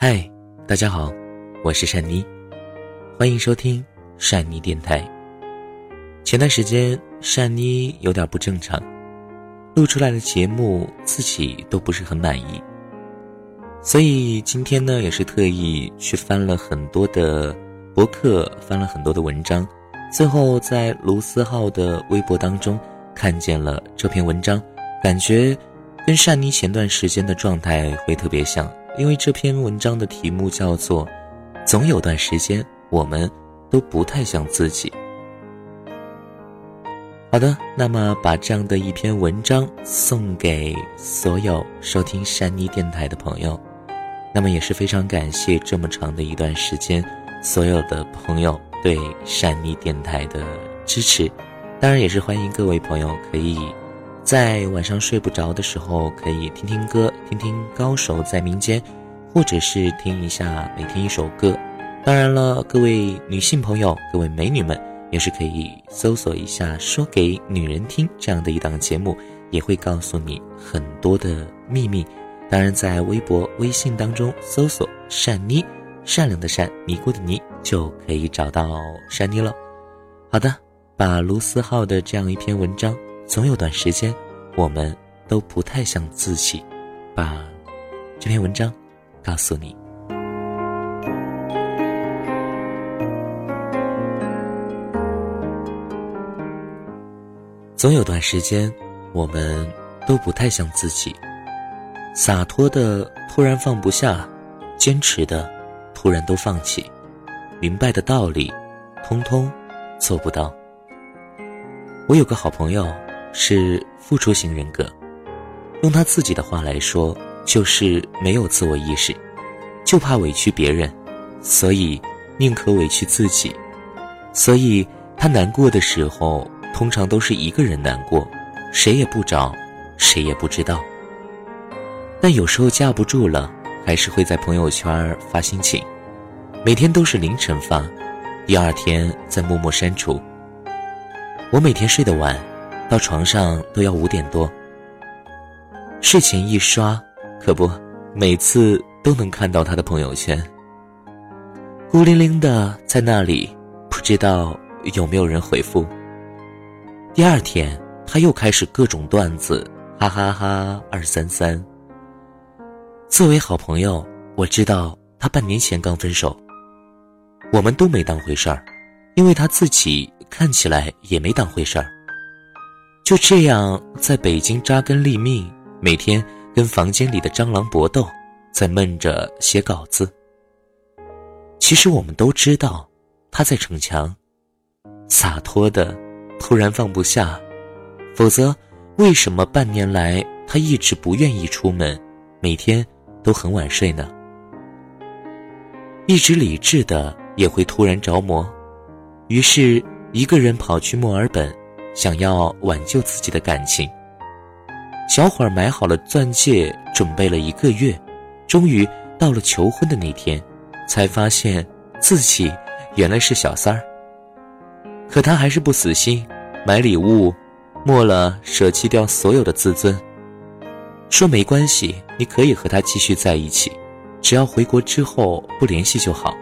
嗨，大家好，我是善妮，欢迎收听善妮电台。前段时间善妮有点不正常，录出来的节目自己都不是很满意，所以今天呢也是特意去翻了很多的博客，翻了很多的文章，最后在卢思浩的微博当中看见了这篇文章，感觉跟善妮前段时间的状态会特别像。因为这篇文章的题目叫做“总有段时间，我们都不太像自己”。好的，那么把这样的一篇文章送给所有收听山妮电台的朋友，那么也是非常感谢这么长的一段时间所有的朋友对山妮电台的支持，当然也是欢迎各位朋友可以。在晚上睡不着的时候，可以听听歌，听听高手在民间，或者是听一下每天一首歌。当然了，各位女性朋友，各位美女们，也是可以搜索一下《说给女人听》这样的一档节目，也会告诉你很多的秘密。当然，在微博、微信当中搜索“善妮”，善良的善，尼姑的尼，就可以找到善妮了。好的，把卢思浩的这样一篇文章。总有段时间，我们都不太像自己。把这篇文章告诉你。总有段时间，我们都不太像自己。洒脱的突然放不下，坚持的突然都放弃，明白的道理，通通做不到。我有个好朋友。是付出型人格，用他自己的话来说，就是没有自我意识，就怕委屈别人，所以宁可委屈自己。所以他难过的时候，通常都是一个人难过，谁也不找，谁也不知道。但有时候架不住了，还是会在朋友圈发心情，每天都是凌晨发，第二天再默默删除。我每天睡得晚。到床上都要五点多。睡前一刷，可不，每次都能看到他的朋友圈。孤零零的在那里，不知道有没有人回复。第二天他又开始各种段子，哈哈哈二三三。作为好朋友，我知道他半年前刚分手，我们都没当回事儿，因为他自己看起来也没当回事儿。就这样，在北京扎根立命，每天跟房间里的蟑螂搏斗，在闷着写稿子。其实我们都知道，他在逞强，洒脱的，突然放不下。否则，为什么半年来他一直不愿意出门，每天都很晚睡呢？一直理智的也会突然着魔，于是一个人跑去墨尔本。想要挽救自己的感情，小伙儿买好了钻戒，准备了一个月，终于到了求婚的那天，才发现自己原来是小三儿。可他还是不死心，买礼物，没了舍弃掉所有的自尊，说没关系，你可以和他继续在一起，只要回国之后不联系就好，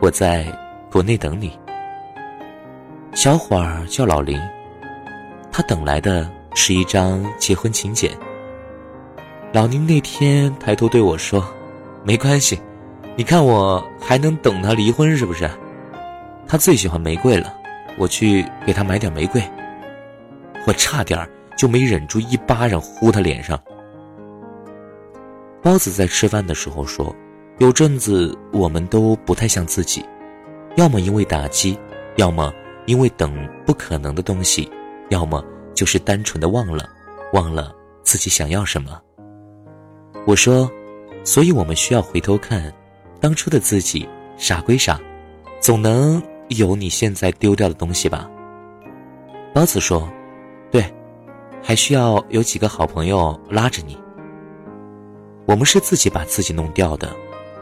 我在国内等你。小伙儿叫老林。他等来的是一张结婚请柬。老宁那天抬头对我说：“没关系，你看我还能等他离婚是不是？他最喜欢玫瑰了，我去给他买点玫瑰。”我差点就没忍住一巴掌呼他脸上。包子在吃饭的时候说：“有阵子我们都不太像自己，要么因为打击，要么因为等不可能的东西。”要么就是单纯的忘了，忘了自己想要什么。我说，所以我们需要回头看，当初的自己傻归傻，总能有你现在丢掉的东西吧。包子说，对，还需要有几个好朋友拉着你。我们是自己把自己弄掉的，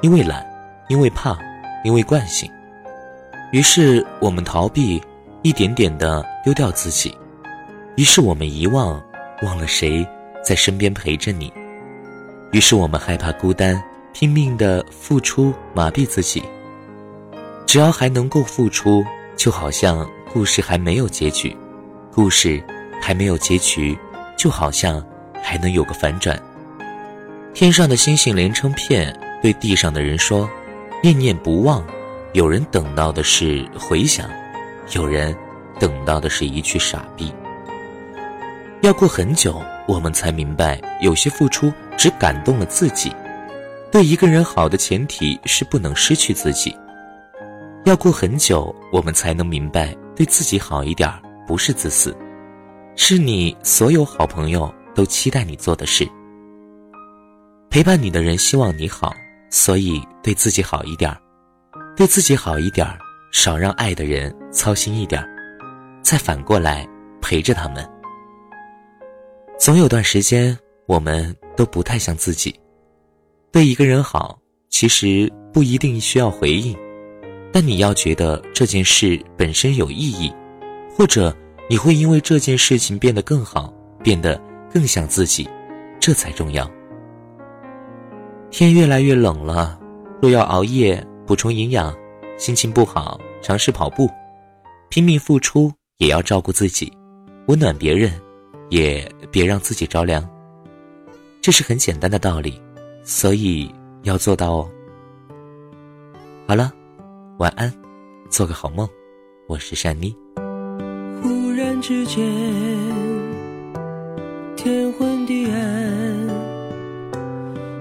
因为懒，因为怕，因为惯性，于是我们逃避，一点点的丢掉自己。于是我们遗忘，忘了谁在身边陪着你。于是我们害怕孤单，拼命的付出麻痹自己。只要还能够付出，就好像故事还没有结局；故事还没有结局，就好像还能有个反转。天上的星星连成片，对地上的人说：“念念不忘。”有人等到的是回响，有人等到的是一句傻逼。要过很久，我们才明白，有些付出只感动了自己。对一个人好的前提是不能失去自己。要过很久，我们才能明白，对自己好一点不是自私，是你所有好朋友都期待你做的事。陪伴你的人希望你好，所以对自己好一点对自己好一点少让爱的人操心一点再反过来陪着他们。总有段时间，我们都不太像自己。对一个人好，其实不一定需要回应，但你要觉得这件事本身有意义，或者你会因为这件事情变得更好，变得更像自己，这才重要。天越来越冷了，若要熬夜。补充营养，心情不好尝试跑步，拼命付出也要照顾自己，温暖别人，也别让自己着凉。这是很简单的道理，所以要做到哦。好了，晚安，做个好梦，我是善妮。忽然之间，天昏地暗，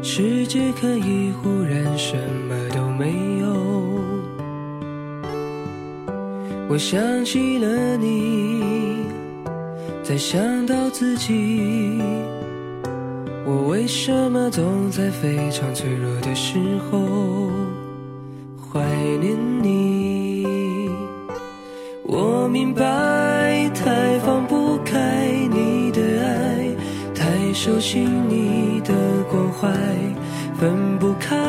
世界可以忽然什么都没有。我想起了你，再想到自己，我为什么总在非常脆弱的时候怀念你？我明白，太放不开你的爱，太熟悉你的关怀，分不开。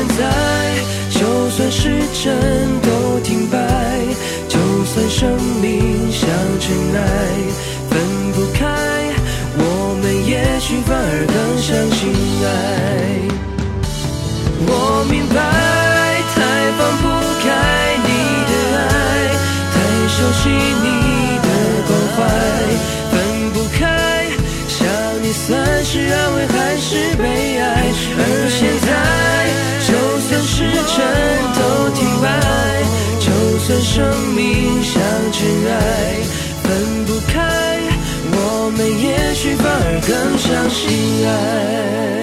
现在，就算时针都停摆，就算生命像尘埃，分不开，我们也许反而更相信爱。我明白，太放不开你的爱，太熟悉你。而更相信爱。